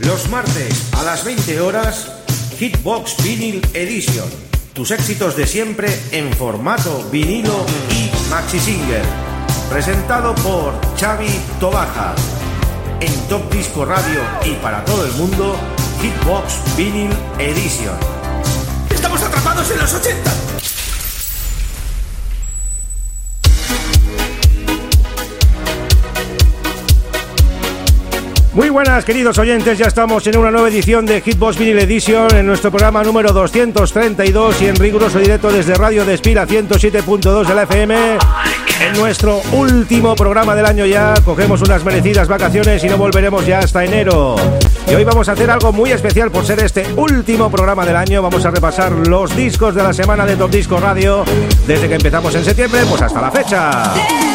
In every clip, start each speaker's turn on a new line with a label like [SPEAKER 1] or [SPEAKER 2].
[SPEAKER 1] Los martes a las 20 horas, Hitbox Vinyl Edition. Tus éxitos de siempre en formato vinilo y maxi single. Presentado por Xavi Tobaja. En Top Disco Radio y para todo el mundo, Hitbox Vinyl Edition.
[SPEAKER 2] ¡Estamos atrapados en los 80!
[SPEAKER 1] Muy buenas queridos oyentes, ya estamos en una nueva edición de Hitbox Vinyl Edition en nuestro programa número 232 y en riguroso directo desde Radio Despira 107.2 de la FM. En nuestro último programa del año ya cogemos unas merecidas vacaciones y no volveremos ya hasta enero. Y hoy vamos a hacer algo muy especial por ser este último programa del año. Vamos a repasar los discos de la semana de Top Disco Radio desde que empezamos en septiembre pues hasta la fecha.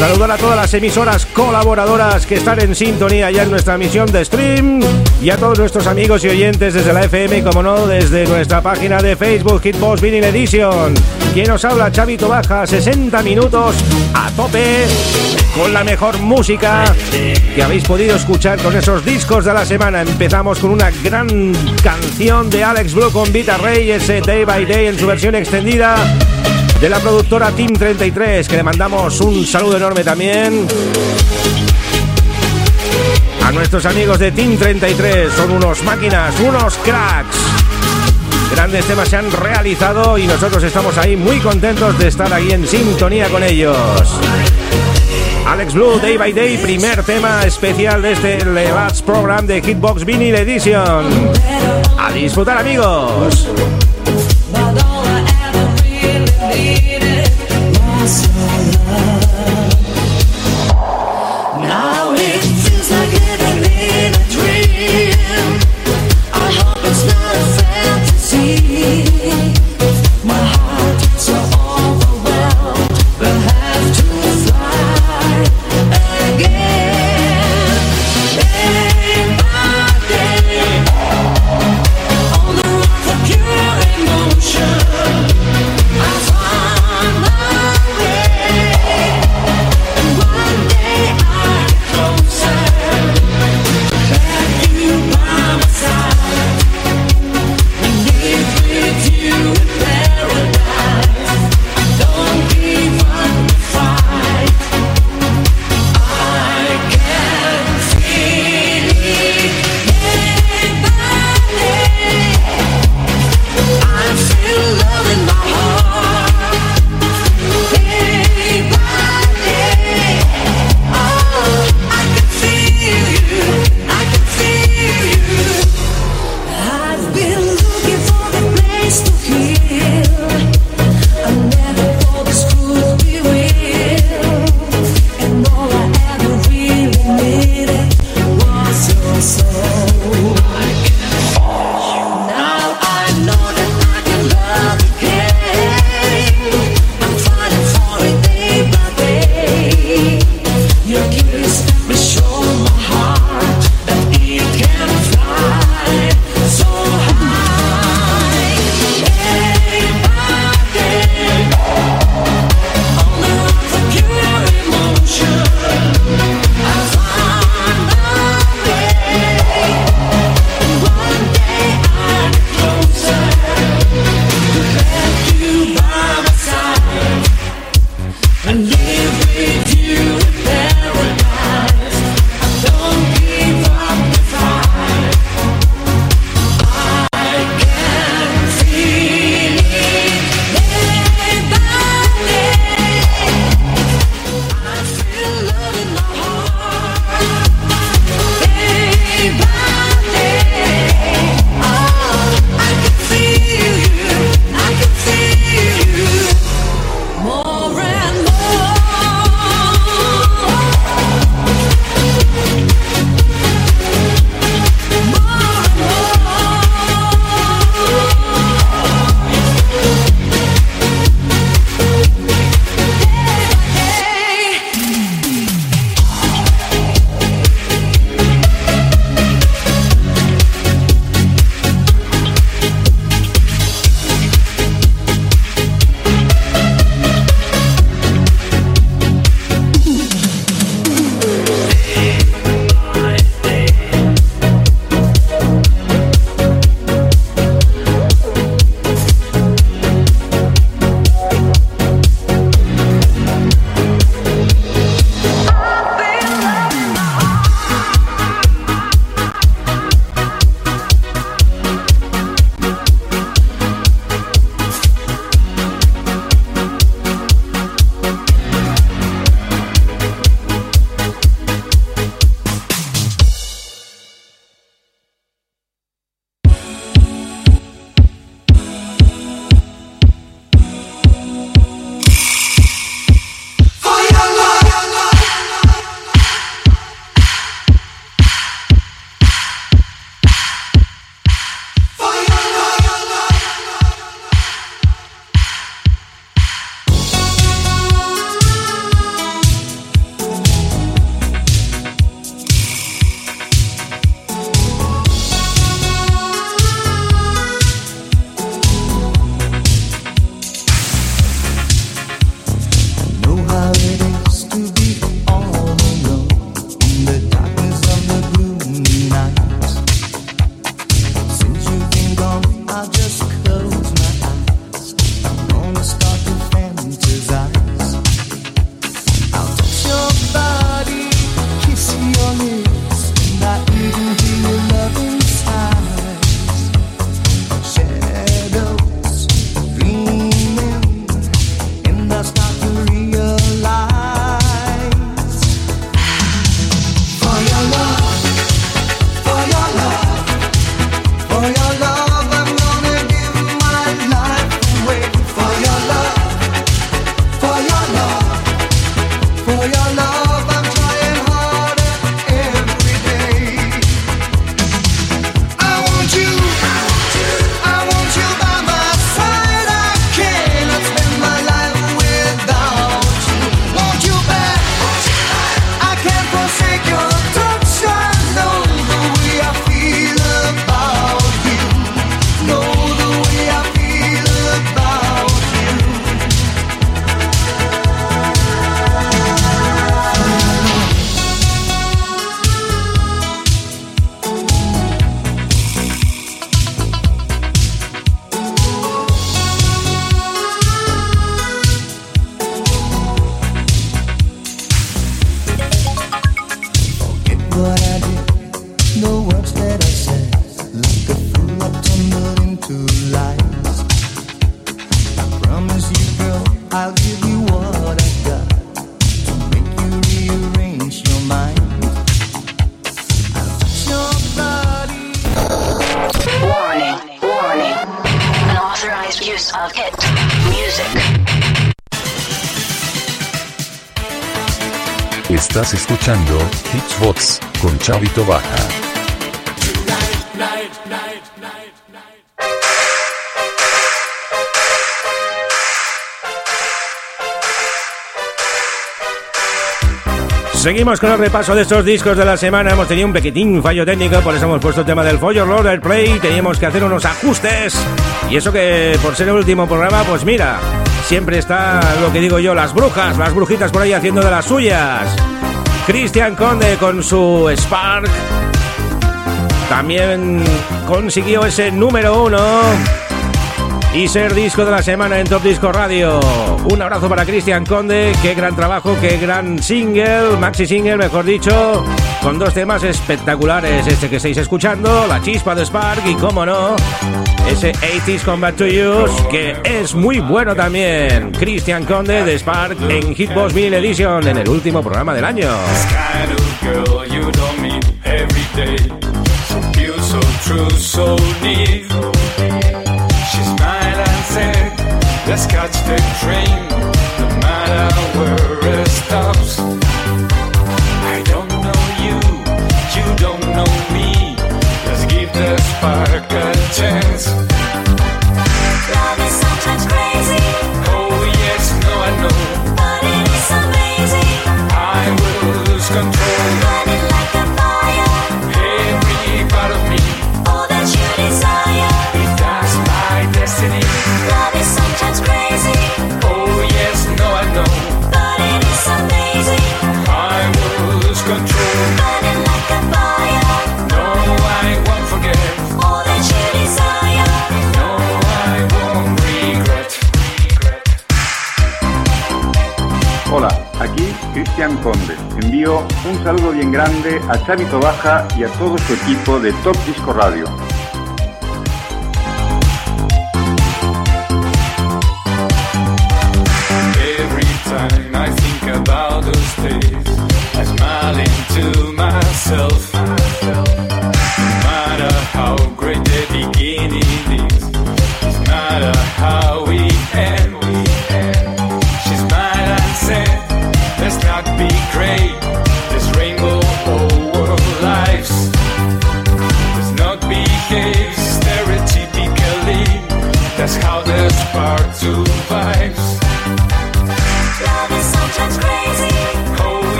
[SPEAKER 1] Saludar a todas las emisoras colaboradoras que están en sintonía ya en nuestra misión de stream y a todos nuestros amigos y oyentes desde la FM y como no desde nuestra página de Facebook Hitbox Vinyl Edition. Quien nos habla Chavito Baja, 60 minutos a tope con la mejor música que habéis podido escuchar con esos discos de la semana. Empezamos con una gran canción de Alex Blue con Vita Rey, ese Day by Day en su versión extendida de la productora Team 33, que le mandamos un saludo enorme también. A nuestros amigos de Team 33, son unos máquinas, unos cracks. Grandes temas se han realizado y nosotros estamos ahí muy contentos de estar ahí en sintonía con ellos. Alex Blue, Day by Day, primer tema especial de este Levats Program de Hitbox Vinyl Edition. A disfrutar amigos.
[SPEAKER 3] Escuchando Hitsbox con Chavito Baja.
[SPEAKER 1] Seguimos con el repaso de estos discos de la semana. Hemos tenido un pequeñín fallo técnico, por eso hemos puesto el tema del Follow Lord Play. Teníamos que hacer unos ajustes. Y eso que por ser el último programa, pues mira, siempre está lo que digo yo, las brujas, las brujitas por ahí haciendo de las suyas. Cristian Conde con su Spark. También consiguió ese número uno y ser disco de la semana en Top Disco Radio. Un abrazo para Cristian Conde, qué gran trabajo, qué gran single, maxi single, mejor dicho, con dos temas espectaculares. Este que estáis escuchando, La Chispa de Spark y, como no, ese 80s Combat to Use, que es muy bueno también. Cristian Conde de Spark en Hitbox 1000 Edition, en el último programa del año.
[SPEAKER 4] Let's catch the train, a
[SPEAKER 5] Chavito Baja y a todo su equipo de Top Disco Radio.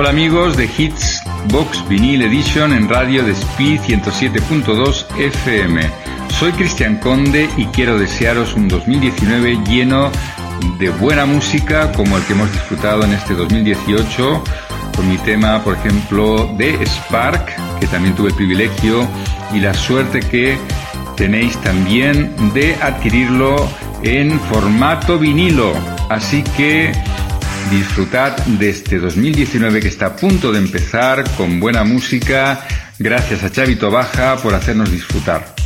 [SPEAKER 6] Hola amigos de Hits Box Vinyl Edition en radio de Speed 107.2 FM. Soy Cristian Conde y quiero desearos un 2019 lleno de buena música como el que hemos disfrutado en este 2018 con mi tema, por ejemplo, de Spark, que también tuve el privilegio y la suerte que tenéis también de adquirirlo en formato vinilo. Así que disfrutad de este 2019 que está a punto de empezar con buena música. Gracias a Chavito Baja por hacernos disfrutar.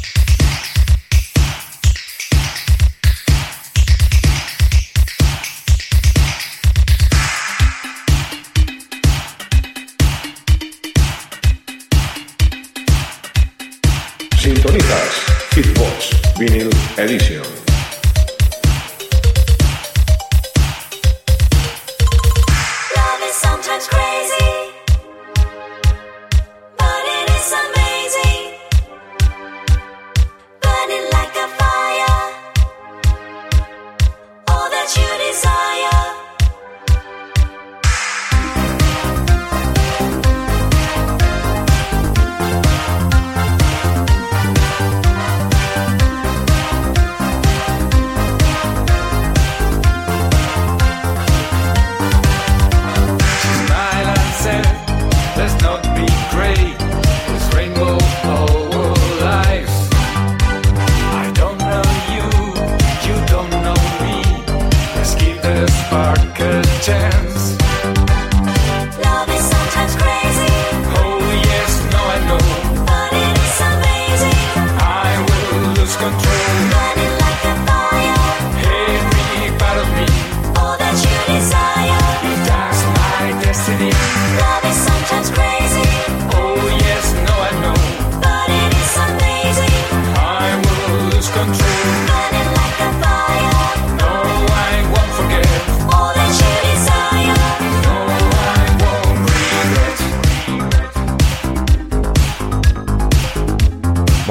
[SPEAKER 7] Vinyl Edition.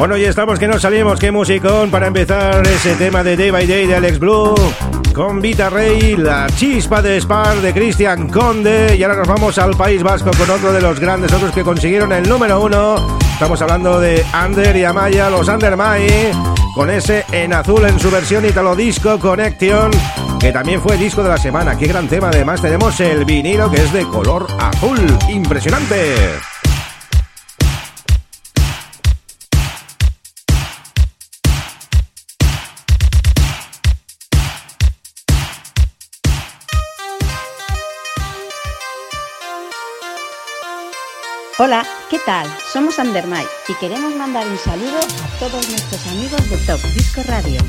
[SPEAKER 1] Bueno, y estamos que no salimos, qué musicón para empezar ese tema de Day by Day de Alex Blue con Vita Rey, la chispa de Spar de Cristian Conde y ahora nos vamos al País Vasco con otro de los grandes otros que consiguieron el número uno. Estamos hablando de Ander y Amaya, los Ander Mai, con ese en azul en su versión Italo Disco Connection, que también fue disco de la semana. Qué gran tema, además tenemos el vinilo que es de color azul, impresionante.
[SPEAKER 8] Hola, ¿qué tal? Somos Andermay y queremos mandar un saludo a todos nuestros amigos de Top Disco Radio.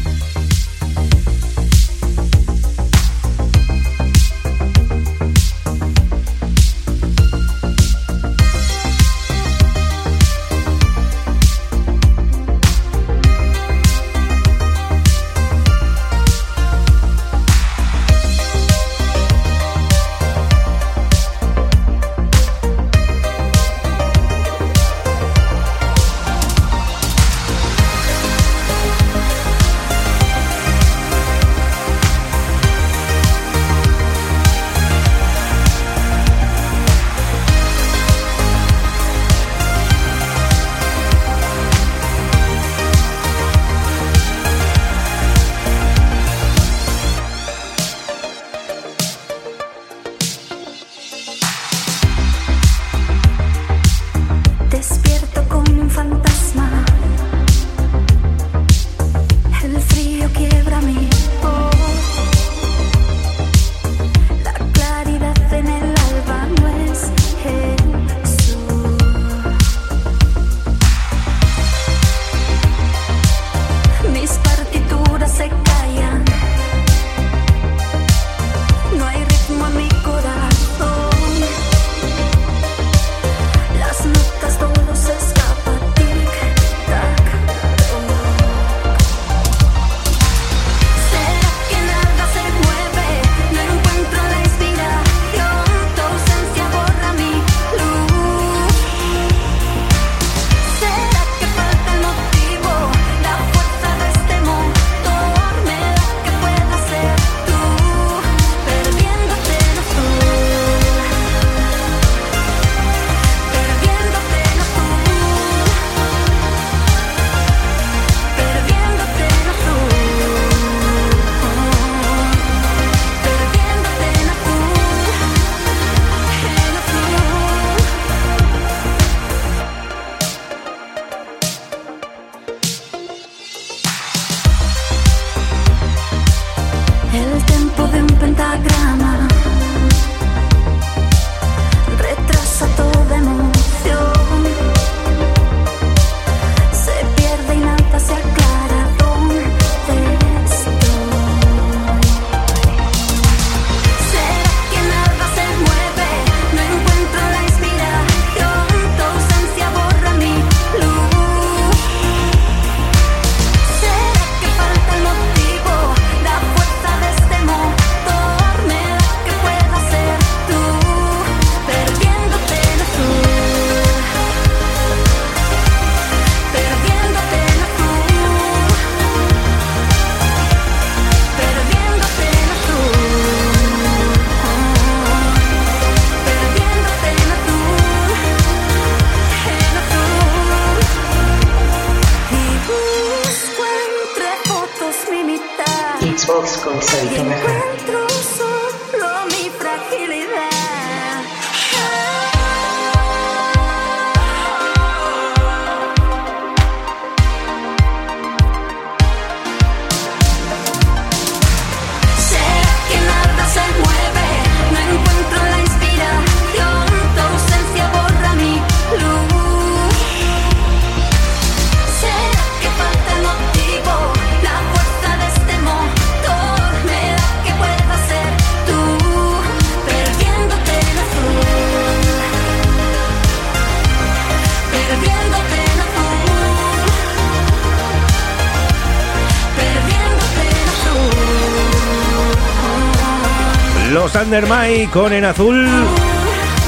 [SPEAKER 1] Los Undermai con en azul.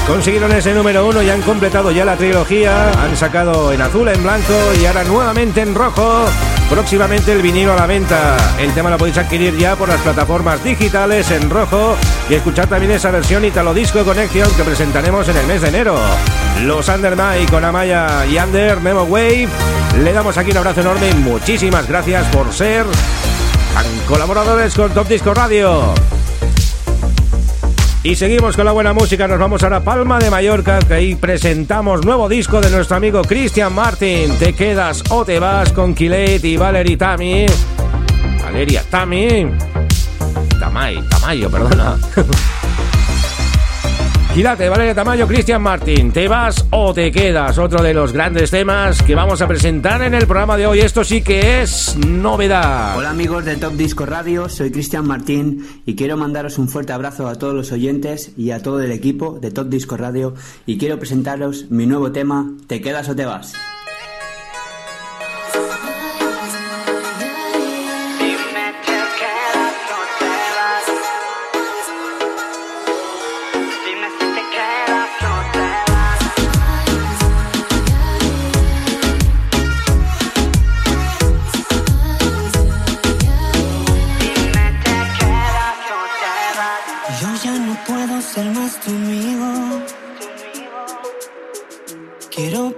[SPEAKER 1] Consiguieron ese número uno y han completado ya la trilogía. Han sacado en azul, en blanco y ahora nuevamente en rojo. Próximamente el vinilo a la venta. El tema lo podéis adquirir ya por las plataformas digitales en rojo y escuchar también esa versión Italo Disco Connection que presentaremos en el mes de enero. Los Undermai con Amaya y Under Memo Wave. Le damos aquí un abrazo enorme y muchísimas gracias por ser colaboradores con Top Disco Radio. Y seguimos con la buena música, nos vamos a Palma de Mallorca, que ahí presentamos nuevo disco de nuestro amigo Christian Martin. Te quedas o te vas con Kilet y Valerie Tami. Valeria Tami. Tamay, Tamayo, perdona. Quilate, Valeria Tamayo, Cristian Martin. ¿Te vas o te quedas? Otro de los grandes temas que vamos a presentar en el programa de hoy. Esto sí que es novedad.
[SPEAKER 9] Hola amigos de Top Disco Radio, soy Cristian Martín y quiero mandaros un fuerte abrazo a todos los oyentes y a todo el equipo de Top Disco Radio y quiero presentaros mi nuevo tema, ¿Te quedas o te vas?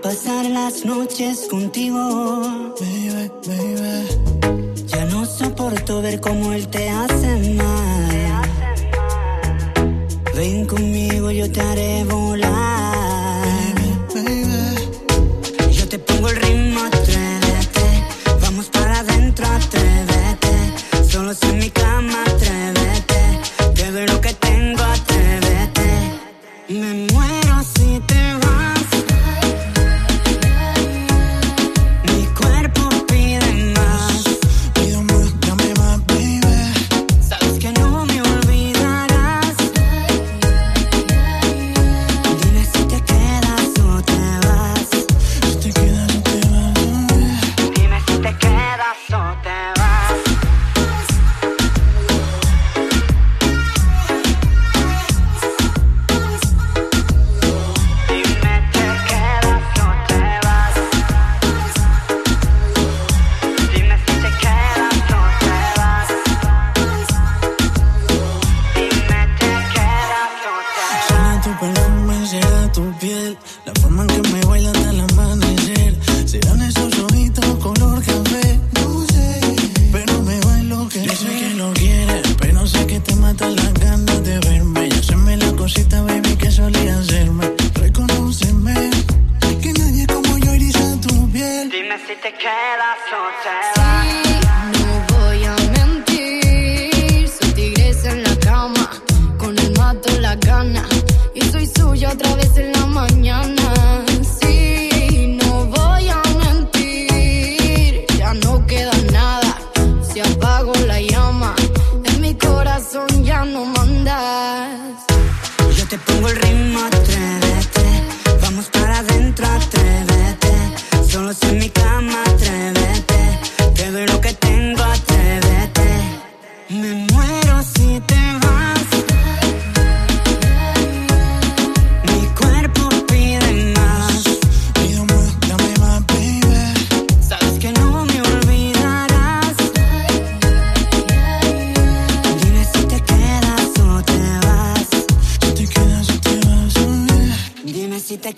[SPEAKER 10] Pasar las noches contigo. Baby, baby. Ya no soporto ver cómo él te hace mal. Ven conmigo, yo te haré volar. Yo te pongo el ritmo, atrévete. Vamos para adentro, atrévete. Solo en mi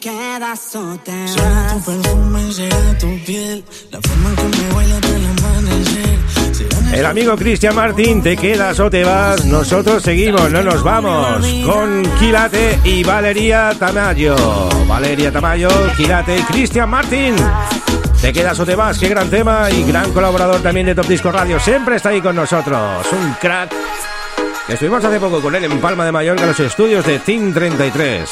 [SPEAKER 10] quedas o te Será tu perfume, será tu piel, la forma en que me baila hasta el amanecer.
[SPEAKER 11] El
[SPEAKER 1] amigo Cristian Martín, ¿te quedas o te vas? Nosotros seguimos, no nos vamos. Con Quilate y Valeria Tamayo. Valeria Tamayo, Quilate y Cristian Martín. ¿Te quedas o te vas? Qué gran tema y gran colaborador también de Top Disco Radio. Siempre está ahí con nosotros. Un crack. Estuvimos hace poco con él en Palma de Mallorca, en los estudios de Team 33.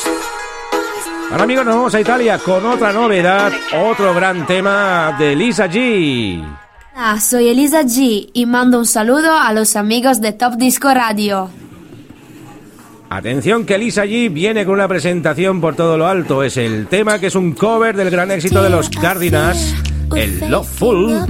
[SPEAKER 1] Ahora amigos, nos vamos a Italia con otra novedad, otro gran tema de Lisa G.
[SPEAKER 12] Hola, soy Elisa G y mando un saludo a los amigos de Top Disco Radio.
[SPEAKER 1] Atención que Lisa G viene con una presentación por todo lo alto. Es el tema que es un cover del gran éxito de los Cardinals el Loveful,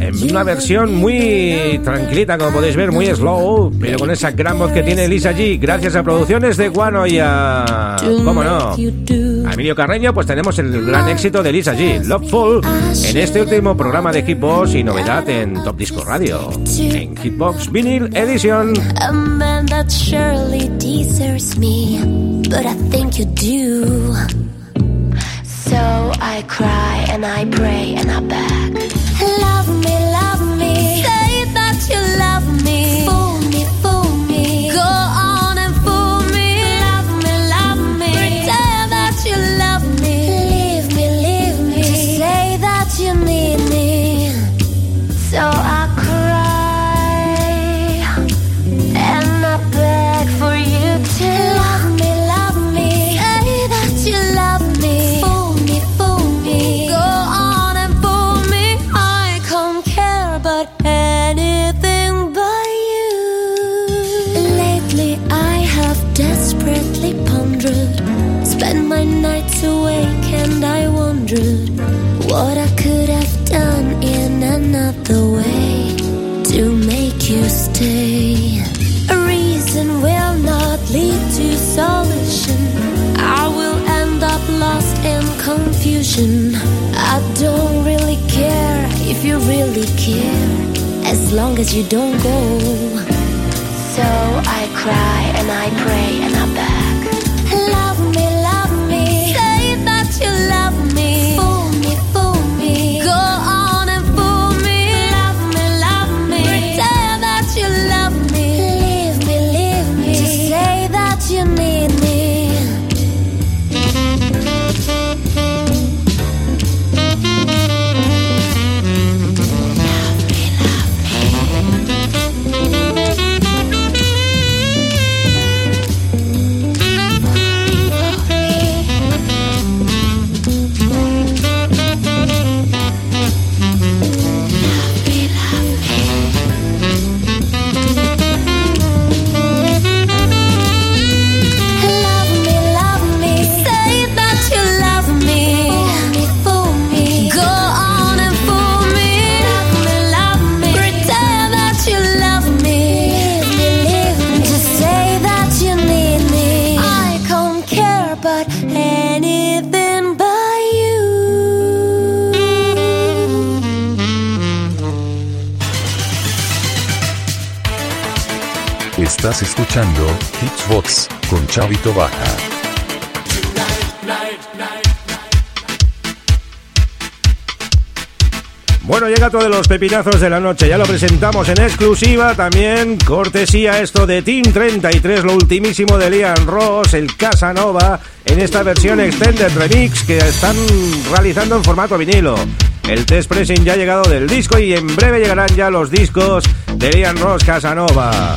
[SPEAKER 1] en una versión muy tranquilita, como podéis ver, muy slow, pero con esa gran voz que tiene Lisa G. Gracias a producciones de Guano y a... ¿Cómo no? A Emilio Carreño, pues tenemos el gran éxito de Lisa G. Loveful en este último programa de Hitbox y novedad en Top Disco Radio, en Hitbox Vinyl Edition.
[SPEAKER 13] A man that surely deserves me, but I think you do. So I cry and I pray and I beg. As you don't go. So I cry and I pray
[SPEAKER 3] Estás escuchando Hitsbox con Chavito Baja.
[SPEAKER 1] Bueno, llega todo de los pepinazos de la noche. Ya lo presentamos en exclusiva. También cortesía esto de Team 33, lo ultimísimo de Liam Ross, el Casanova, en esta versión Extended Remix que están realizando en formato vinilo. El test pressing ya ha llegado del disco y en breve llegarán ya los discos de Liam Ross Casanova.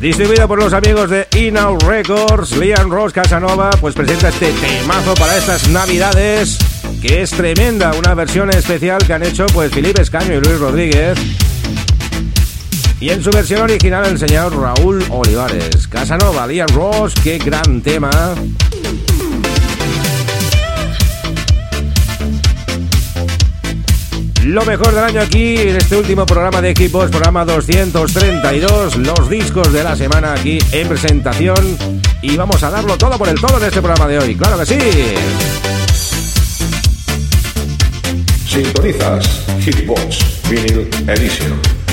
[SPEAKER 1] Distribuido por los amigos de Inout Records, Liam Ross Casanova pues presenta este temazo para estas navidades que es tremenda, una versión especial que han hecho pues Felipe Escaño y Luis Rodríguez. Y en su versión original el señor Raúl Olivares. Casanova, Liam Ross, qué gran tema. Lo mejor del año aquí en este último programa de equipos, programa 232, los discos de la semana aquí en presentación y vamos a darlo todo por el todo en este programa de hoy, claro que sí.
[SPEAKER 14] Sintonizas Hitbox Vinyl Edition.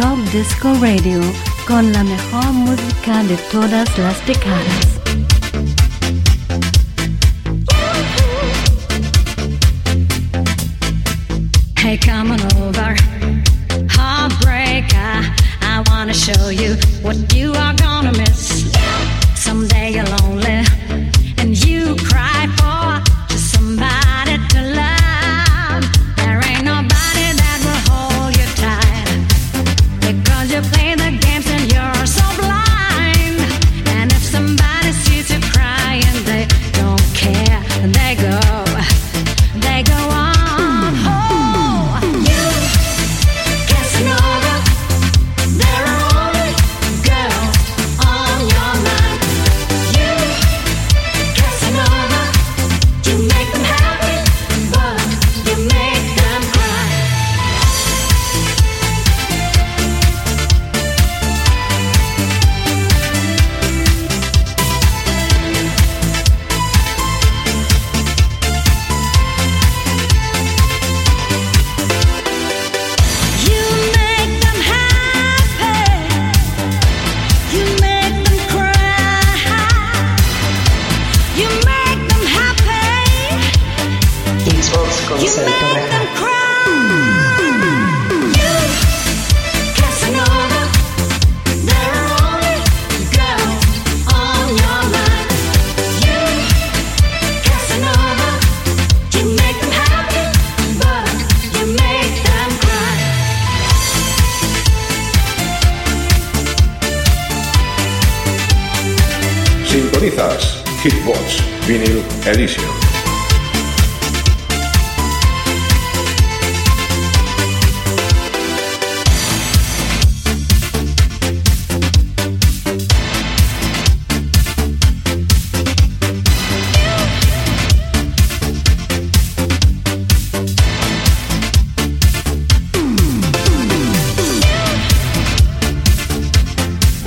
[SPEAKER 15] Top Disco Radio con la mejor música de todas las décadas.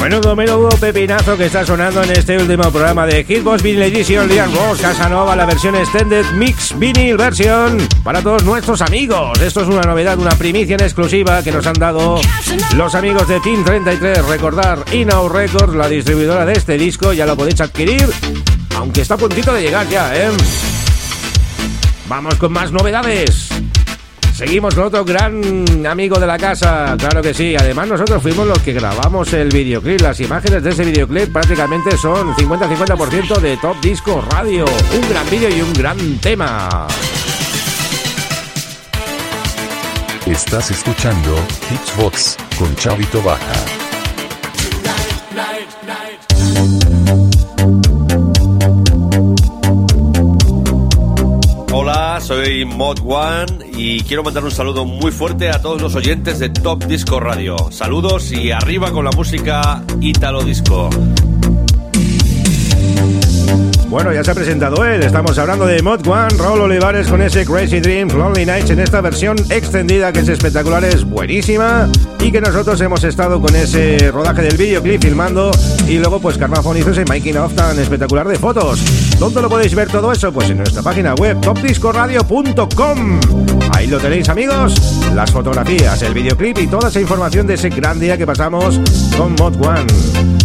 [SPEAKER 1] Menudo, menudo pepinazo que está sonando en este último programa de Hitbox Vinyl Edition Liam Ross Casanova, la versión Extended Mix Vinyl Version para todos nuestros amigos. Esto es una novedad, una primicia en exclusiva que nos han dado los amigos de Team 33. Recordar Inau Records, la distribuidora de este disco, ya lo podéis adquirir, aunque está a puntito de llegar ya, ¿eh? Vamos con más novedades. Seguimos otro gran amigo de la casa, claro que sí. Además, nosotros fuimos los que grabamos el videoclip. Las imágenes de ese videoclip prácticamente son 50-50% de Top Disco Radio. Un gran vídeo y un gran tema.
[SPEAKER 3] Estás escuchando Hitbox con Chavito Baja.
[SPEAKER 16] Soy Mod One y quiero mandar un saludo muy fuerte a todos los oyentes de Top Disco Radio. Saludos y arriba con la música Italo Disco.
[SPEAKER 1] Bueno, ya se ha presentado él. Estamos hablando de Mod One, Raúl Olivares con ese Crazy Dreams, Lonely Nights en esta versión extendida que es espectacular, es buenísima y que nosotros hemos estado con ese rodaje del videoclip filmando y luego pues Carmafón hizo ese making of tan espectacular de fotos. ¿Dónde lo podéis ver todo eso? Pues en nuestra página web topdiscoradio.com. Ahí lo tenéis amigos, las fotografías, el videoclip y toda esa información de ese gran día que pasamos con Mod One.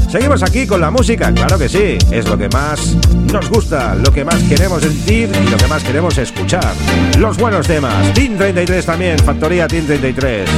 [SPEAKER 1] Seguimos aquí con la música, claro que sí, es lo que más nos gusta, lo que más queremos sentir y lo que más queremos escuchar. Los buenos temas, Team 33 también, Factoría Team 33.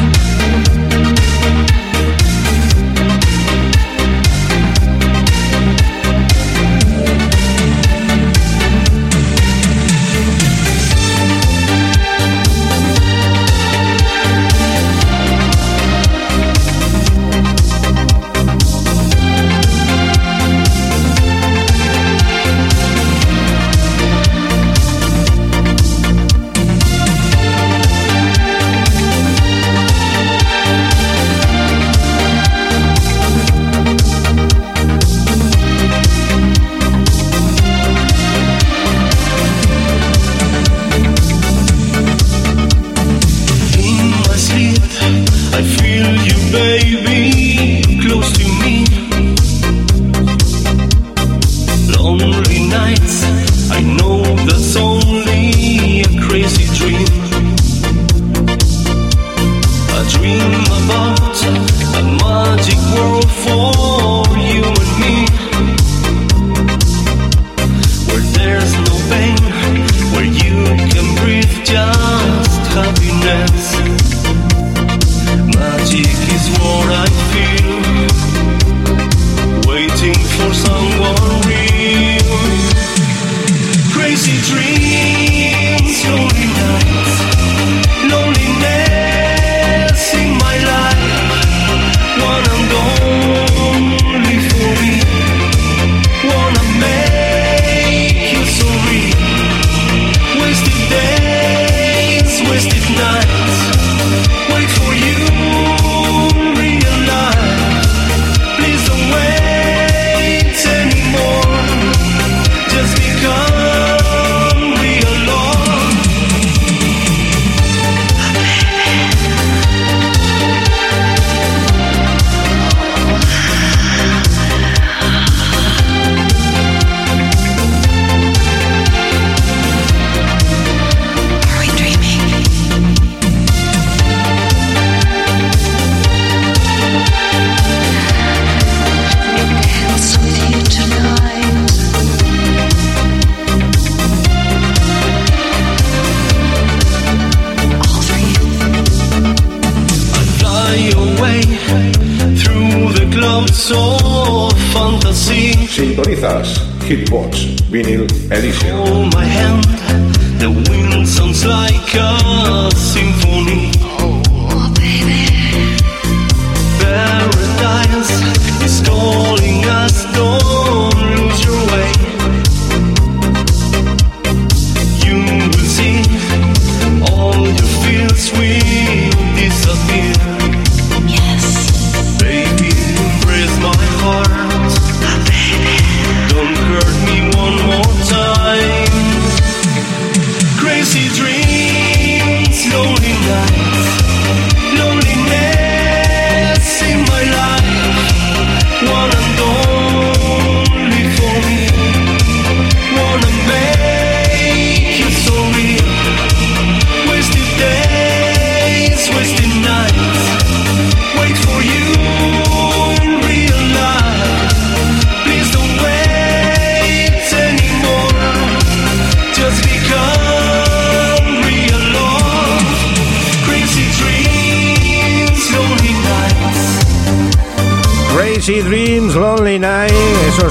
[SPEAKER 7] Hitbox Vinyl Edition.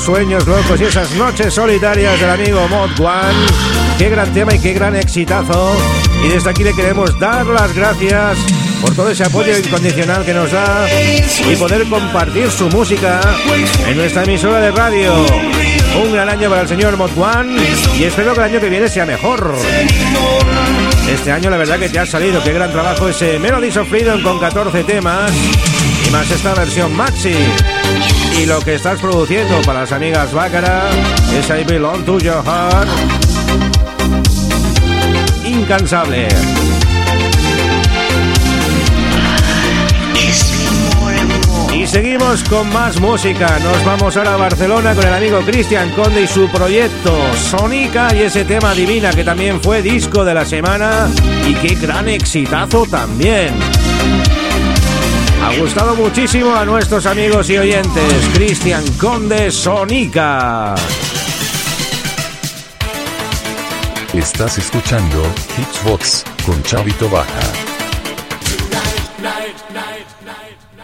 [SPEAKER 1] Sueños locos y esas noches solitarias del amigo Mod One. Qué gran tema y qué gran exitazo. Y desde aquí le queremos dar las gracias por todo ese apoyo incondicional que nos da y poder compartir su música en nuestra emisora de radio. Un gran año para el señor Mod One y espero que el año que viene sea mejor. Este año la verdad que te ha salido, qué gran trabajo ese Melodies of Freedom con 14 temas y más esta versión maxi. Y lo que estás produciendo para las amigas Bácara es I Belong to Your Heart. Incansable. Y seguimos con más música. Nos vamos ahora a Barcelona con el amigo Cristian Conde y su proyecto Sonica y ese tema Divina que también fue disco de la semana y qué gran exitazo también. Ha gustado muchísimo a nuestros amigos y oyentes. Cristian Conde Sonica.
[SPEAKER 3] Estás escuchando Hitsbox con Chavito Baja.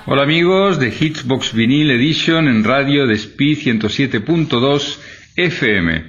[SPEAKER 6] Hola amigos de Hitsbox Vinyl Edition en radio de Speed 107.2 FM.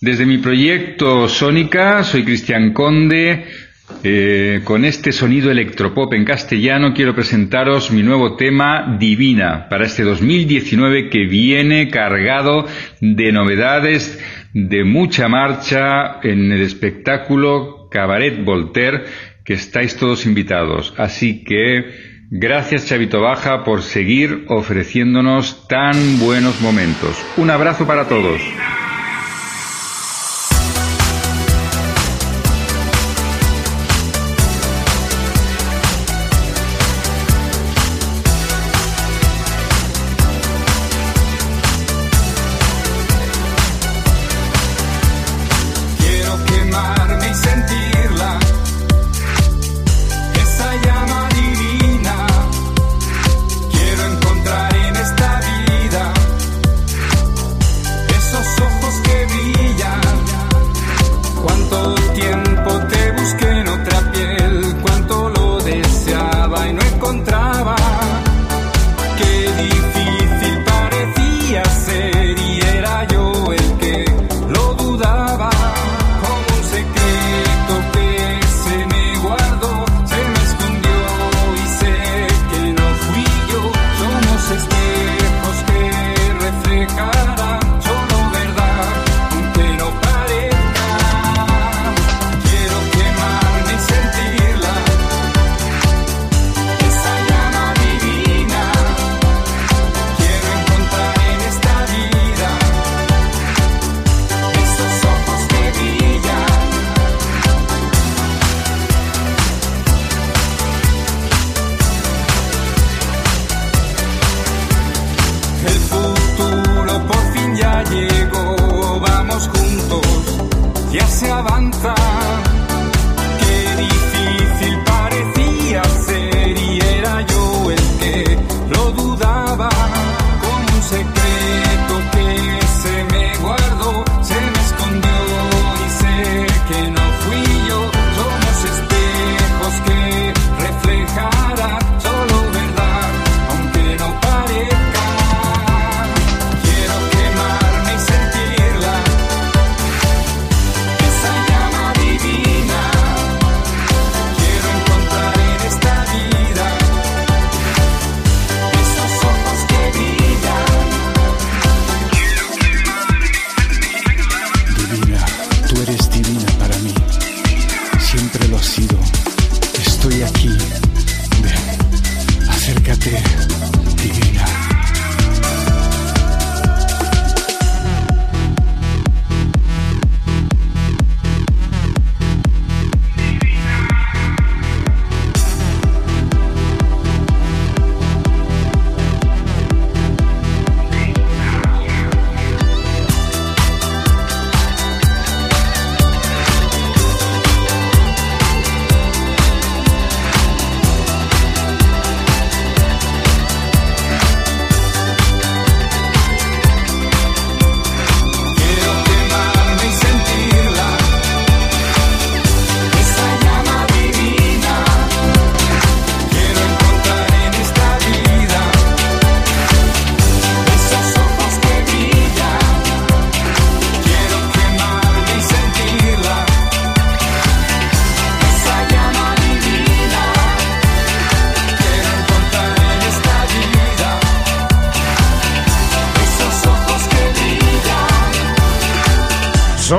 [SPEAKER 6] Desde mi proyecto Sónica, soy Cristian Conde. Eh, con este sonido electropop en castellano quiero presentaros mi nuevo tema Divina para este 2019 que viene cargado de novedades, de mucha marcha en el espectáculo Cabaret Voltaire que estáis todos invitados. Así que Gracias Chavito Baja por seguir ofreciéndonos tan buenos momentos. Un abrazo para todos.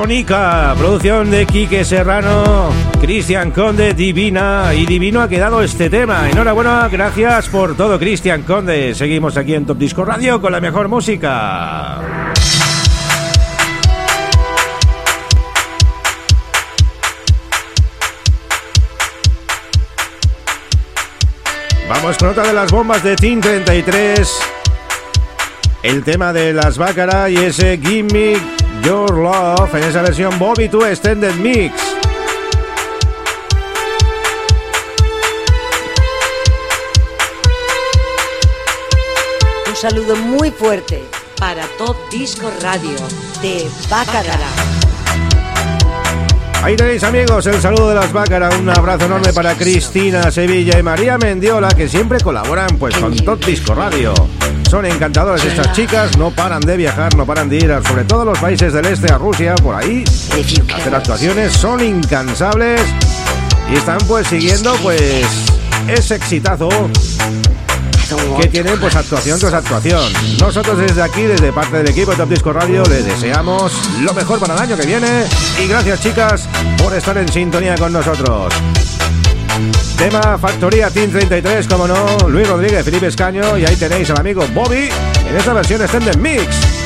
[SPEAKER 1] Sónica, producción de Quique Serrano, Cristian Conde, Divina y Divino ha quedado este tema. Enhorabuena, gracias por todo, Cristian Conde. Seguimos aquí en Top Disco Radio con la mejor música. Vamos con otra de las bombas de Team 33. El tema de las Bácara y ese Gimme Your Love en esa versión Bobby 2 Extended Mix.
[SPEAKER 17] Un saludo muy fuerte para Top Disco Radio de Bacarara.
[SPEAKER 1] Ahí tenéis amigos el saludo de las Bácara, un abrazo enorme para Cristina Sevilla y María Mendiola que siempre colaboran pues con Top Disco Radio. Son encantadoras estas chicas, no paran de viajar, no paran de ir a sobre todo a los países del este, a Rusia, por ahí, a hacer actuaciones, son incansables y están pues siguiendo pues ese exitazo que tienen pues actuación tras actuación. Nosotros desde aquí, desde parte del equipo de Top Disco Radio, les deseamos lo mejor para el año que viene y gracias chicas por estar en sintonía con nosotros. Tema Factoría Team 33, como no, Luis Rodríguez, Felipe Escaño y ahí tenéis al amigo Bobby en esta versión Extended Mix.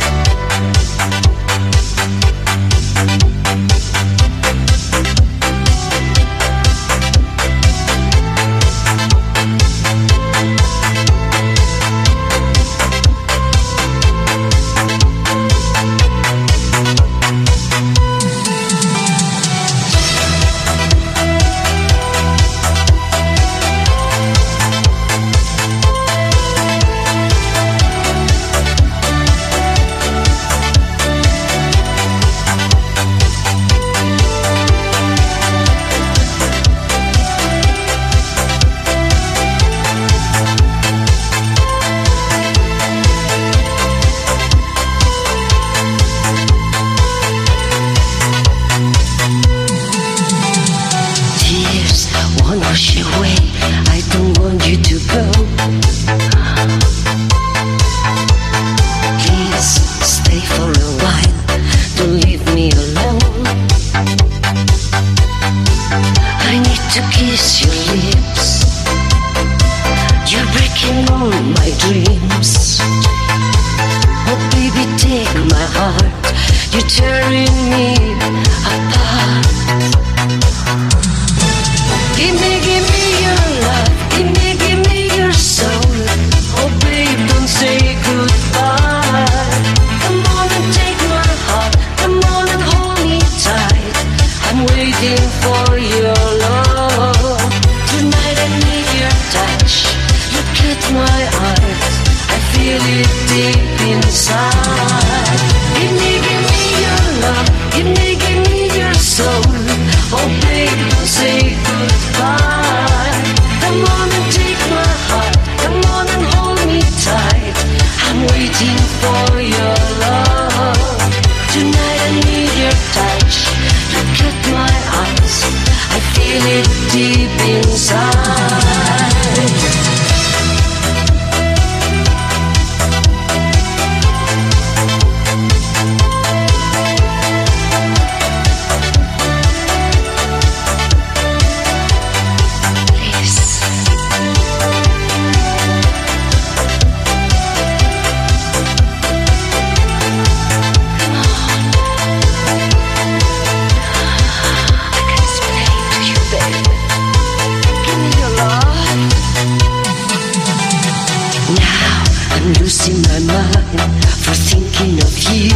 [SPEAKER 18] Losing my mind for thinking of you.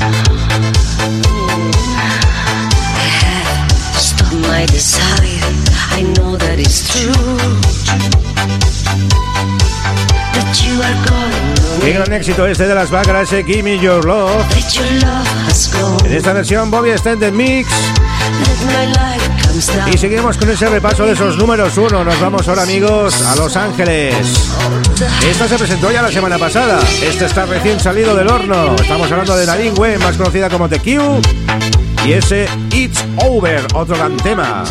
[SPEAKER 18] I have to stop my desire. I know that it's true. That you are gone.
[SPEAKER 1] Qué gran éxito este de las Baccaras, ese Give Me Your Love.
[SPEAKER 18] That your love has gone.
[SPEAKER 1] En esta versión, Bobby Extended Mix.
[SPEAKER 18] That my life.
[SPEAKER 1] Y seguimos con ese repaso de esos números uno. Nos vamos ahora, amigos, a Los Ángeles. Esta se presentó ya la semana pasada. Este está recién salido del horno. Estamos hablando de Nadine Wayne, más conocida como The Q. Y ese It's Over, otro gran tema.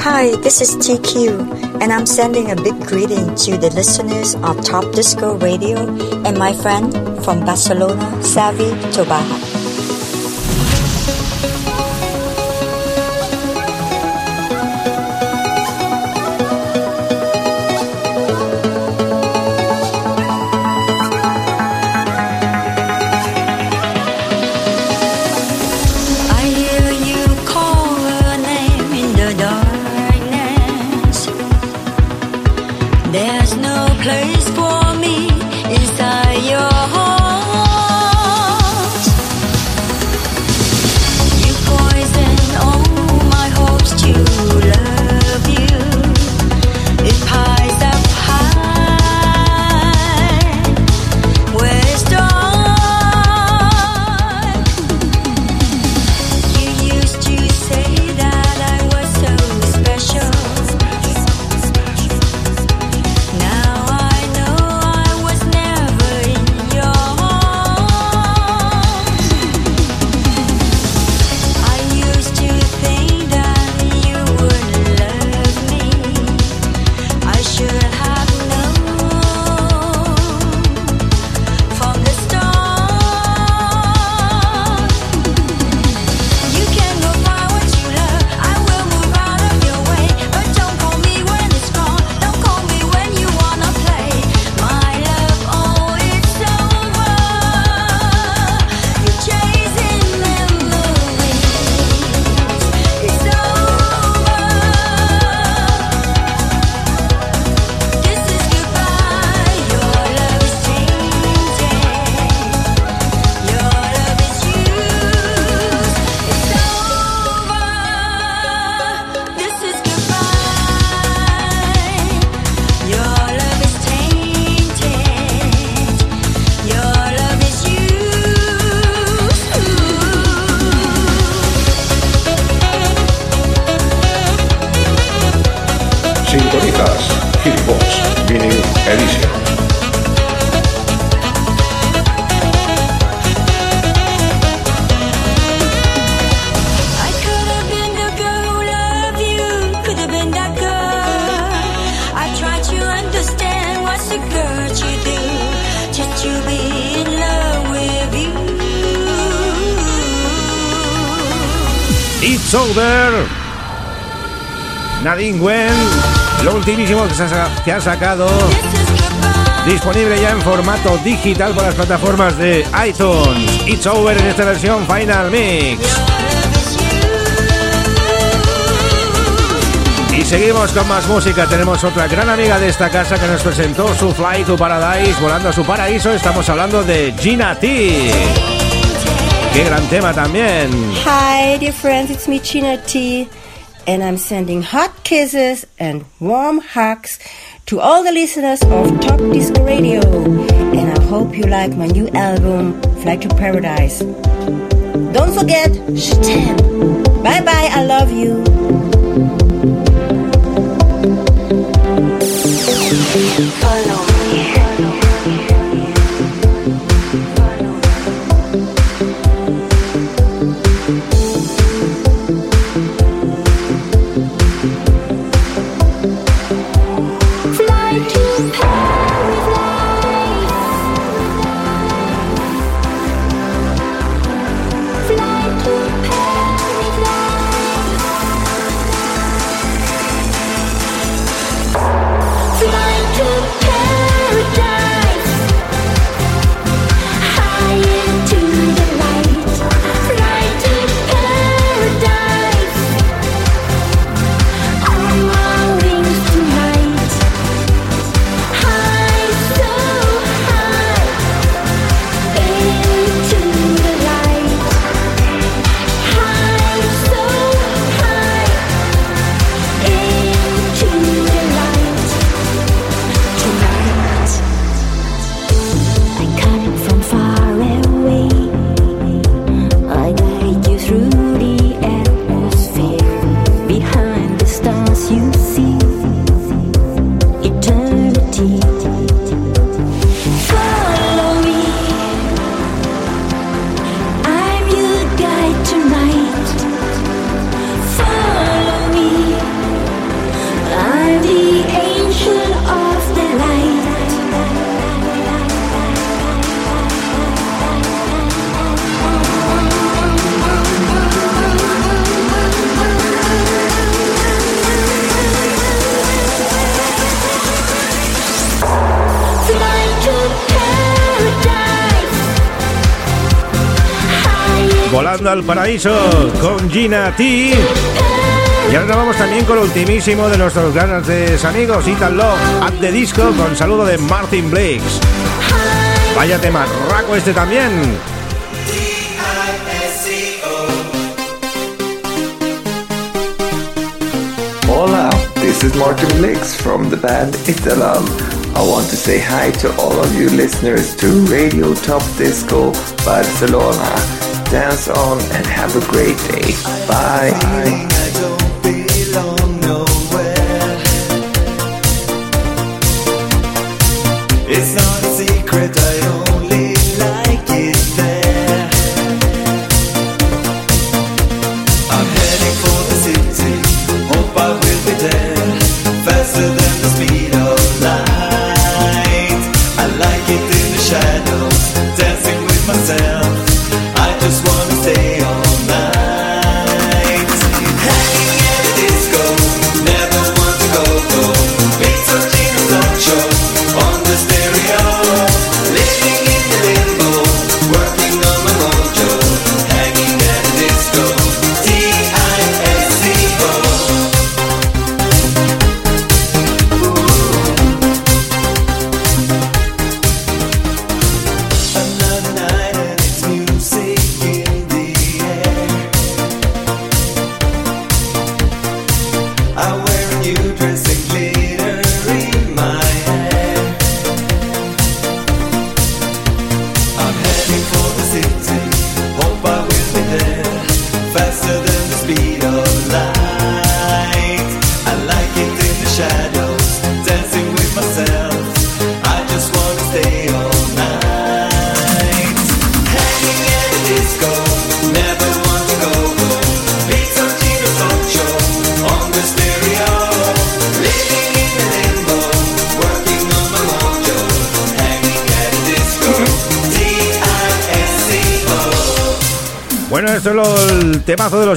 [SPEAKER 19] Hi, this is TQ, and I'm sending a big greeting to the listeners of Top Disco Radio and my friend from Barcelona, Savi Tobaha.
[SPEAKER 1] Ultimísimo que, ha, sacado, disponible ya en formato digital por las plataformas de iTunes. It's Over en esta versión Final Mix. Y seguimos con más música. Tenemos otra gran amiga de esta casa que nos presentó su Fly to Paradise, volando a su paraíso. Estamos hablando de Gina T. Qué gran tema también.
[SPEAKER 13] Hi, dear friends, it's me, China T. and I'm sending hot kisses and warm hugs to all the listeners of Top Disco Radio. And I hope you like my new album, Fly to Paradise. Don't forget, Shtem. Bye bye, I love you.
[SPEAKER 1] Al paraíso con Gina T. Y ahora vamos también con el ultimísimo de nuestros grandes amigos, Ethan Love, At the Disco, con saludo de Martin Blakes. Vaya tema raco este también.
[SPEAKER 20] Hola, this is Martin Blix from the band Italam. I want to say hi to all of you listeners to Radio Top Disco Barcelona. Dance on and have a great day. Bye.
[SPEAKER 18] It's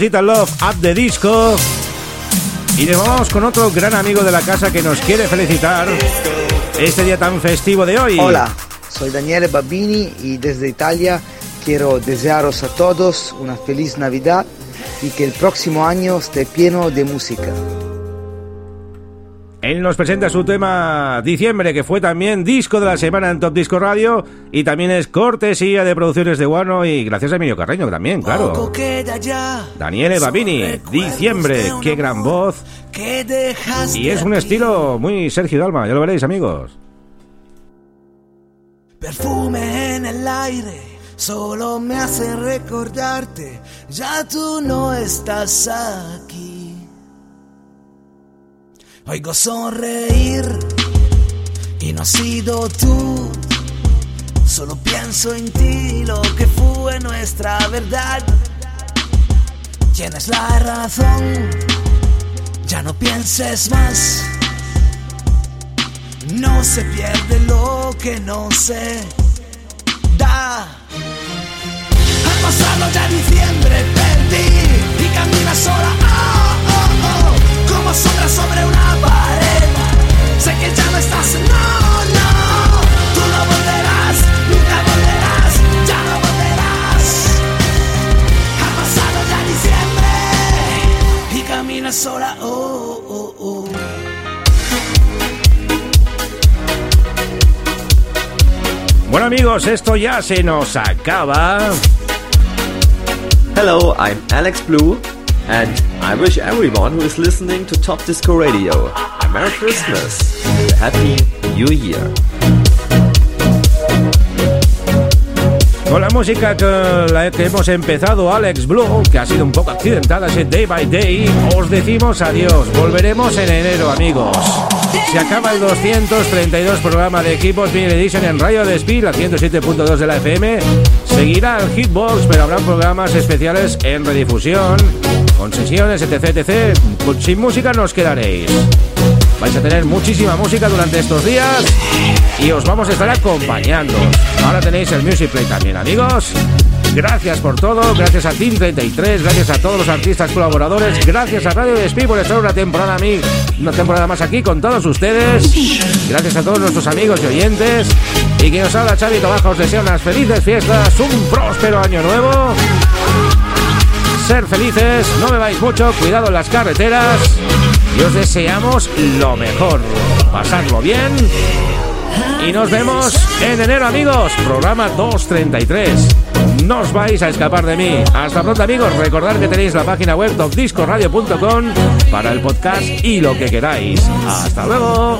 [SPEAKER 1] Ethan Love, At the Disco. Y nos vamos con otro gran amigo de la casa que nos quiere felicitar este día tan festivo de hoy.
[SPEAKER 21] Hola, soy Daniele Babini y desde Italia quiero desearos a todos una feliz Navidad y que el próximo año esté lleno de música.
[SPEAKER 1] Nos presenta su tema Diciembre, que fue también disco de la semana en Top Disco Radio y también es cortesía de producciones de Guano y gracias a Emilio Carreño también, claro. Daniele Babini, Diciembre, qué gran voz. Y es un estilo muy Sergio Dalma, ya lo veréis amigos.
[SPEAKER 22] Perfume en el aire, solo me hace recordarte, ya tú no estás aquí. Oigo sonreír y no has sido tú, solo pienso en ti, lo que fue nuestra verdad. Tienes la razón, ya no pienses más. No se pierde lo que no se da. Ha pasado ya diciembre, perdí y camina sola. Oh, oh, oh, como sombra sobre una pared. Sé que ya no estás, no, no. Tú no volverás, nunca volverás, ya no volverás. Ha pasado ya diciembre y camina sola. Oh, oh, oh.
[SPEAKER 1] Bueno amigos, esto ya se nos acaba.
[SPEAKER 23] Hello, I'm Alex Blue, and I wish everyone who is listening to Top Disco Radio a Merry Christmas and a Happy New Year.
[SPEAKER 1] Con la música que, hemos empezado, Alex Blue, que ha sido un poco accidentada, ese Day by Day, os decimos adiós. Volveremos en enero, amigos. Se acaba el 232 programa de Equipos Vinyl Edition en Radio Despí, la 107.2 de la FM. Seguirá el Hitbox, pero habrá programas especiales en redifusión, con sesiones, etc, etc. Pues Sin música nos quedaréis. Vais a tener muchísima música durante estos días y os vamos a estar acompañando. Ahora tenéis el Music Play también, amigos. Gracias por todo, gracias a Team 33, gracias a todos los artistas colaboradores, gracias a Radio Despí por estar una temporada, a una temporada más aquí con todos ustedes. Gracias a todos nuestros amigos y oyentes. Y quien os habla, Xavi Tobaja, os desea unas felices fiestas, un próspero año nuevo. Ser felices, no bebáis mucho, cuidado en las carreteras y os deseamos lo mejor. Pasarlo bien y nos vemos en enero, amigos. Programa 233. No os vais a escapar de mí. Hasta pronto, amigos. Recordad que tenéis la página web topdiscoradio.com para el podcast y lo que queráis. Hasta luego.